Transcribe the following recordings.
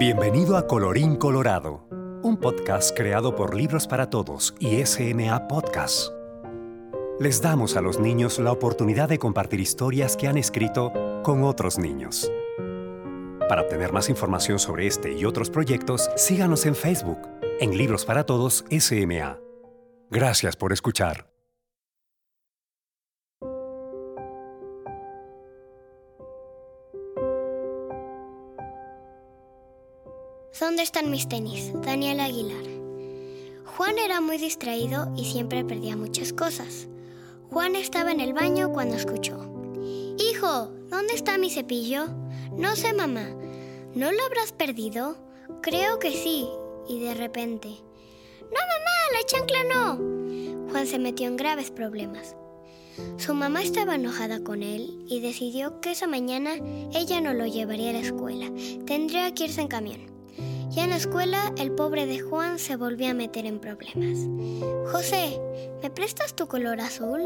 Bienvenido a Colorín Colorado, un podcast creado por Libros para Todos y SMA Podcast. Les damos a los niños la oportunidad de compartir historias que han escrito con otros niños. Para obtener más información sobre este y otros proyectos, síganos en Facebook, en Libros para Todos SMA. Gracias por escuchar. ¿Dónde están mis tenis? Daniel Aguilar. Juan era muy distraído y siempre perdía muchas cosas. Juan estaba en el baño cuando escuchó. Hijo, ¿dónde está mi cepillo? No sé, mamá. ¿No lo habrás perdido? Creo que sí. Y de repente... No, mamá, la chancla no. Juan se metió en graves problemas. Su mamá estaba enojada con él y decidió que esa mañana ella no lo llevaría a la escuela. Tendría que irse en camión. Ya en la escuela, el pobre de Juan se volvió a meter en problemas. José, ¿me prestas tu color azul?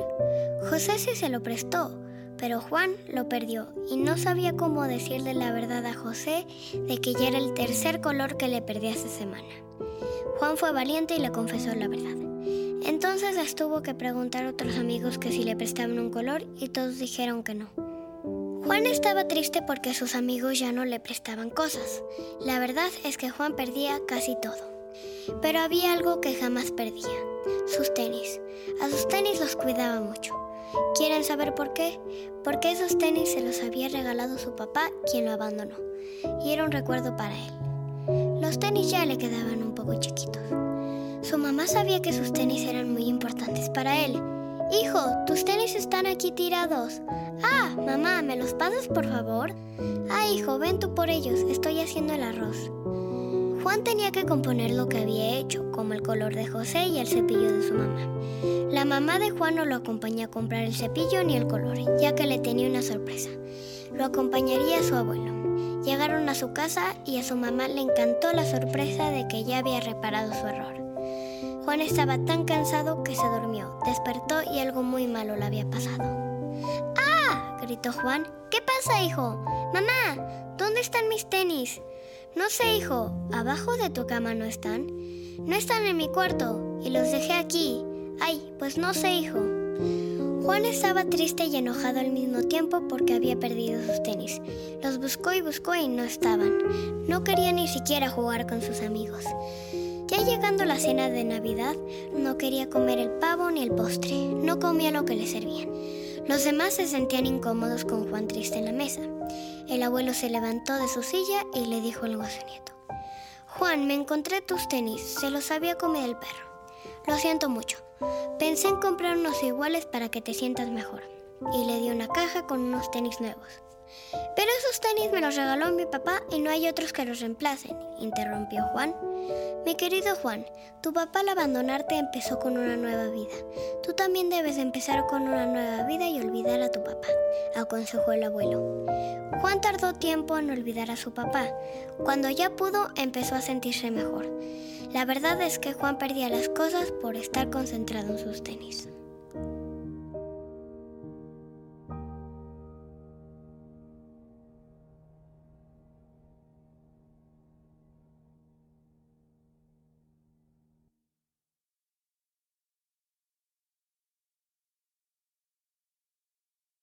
José sí se lo prestó, pero Juan lo perdió y no sabía cómo decirle la verdad a José de que ya era el tercer color que le perdí esa semana. Juan fue valiente y le confesó la verdad. Entonces les tuvo que preguntar a otros amigos que si le prestaban un color y todos dijeron que no. Juan estaba triste porque sus amigos ya no le prestaban cosas. La verdad es que Juan perdía casi todo. Pero había algo que jamás perdía, sus tenis. A sus tenis los cuidaba mucho. ¿Quieren saber por qué? Porque esos tenis se los había regalado su papá, quien lo abandonó. Y era un recuerdo para él. Los tenis ya le quedaban un poco chiquitos. Su mamá sabía que sus tenis eran muy importantes para él Hijo, tus tenis están aquí tirados. Ah, mamá, ¿me los pasas por favor? Ah, hijo, ven tú por ellos, estoy haciendo el arroz. Juan tenía que componer lo que había hecho, como el color de José y el cepillo de su mamá. La mamá de Juan no lo acompañó a comprar el cepillo ni el color, ya que le tenía una sorpresa. Lo acompañaría a su abuelo. Llegaron a su casa y a su mamá le encantó la sorpresa de que ya había reparado su error. Juan estaba tan cansado que se durmió, despertó y algo muy malo le había pasado. ¡Ah! gritó Juan. ¿Qué pasa, hijo? Mamá, ¿dónde están mis tenis? No sé, hijo. ¿Abajo de tu cama no están? No están en mi cuarto y los dejé aquí. Ay, pues no sé, hijo. Juan estaba triste y enojado al mismo tiempo porque había perdido sus tenis. Los buscó y buscó y no estaban. No quería ni siquiera jugar con sus amigos. Ya llegando la cena de Navidad, no quería comer el pavo ni el postre, no comía lo que le servían. Los demás se sentían incómodos con Juan triste en la mesa. El abuelo se levantó de su silla y le dijo algo a su nieto. Juan, me encontré tus tenis, se los había comido el perro. Lo siento mucho. Pensé en comprar unos iguales para que te sientas mejor. Y le di una caja con unos tenis nuevos. Pero esos tenis me los regaló mi papá y no hay otros que los reemplacen, interrumpió Juan. Mi querido Juan, tu papá al abandonarte empezó con una nueva vida. Tú también debes empezar con una nueva vida y olvidar a tu papá, aconsejó el abuelo. Juan tardó tiempo en olvidar a su papá. Cuando ya pudo, empezó a sentirse mejor. La verdad es que Juan perdía las cosas por estar concentrado en sus tenis.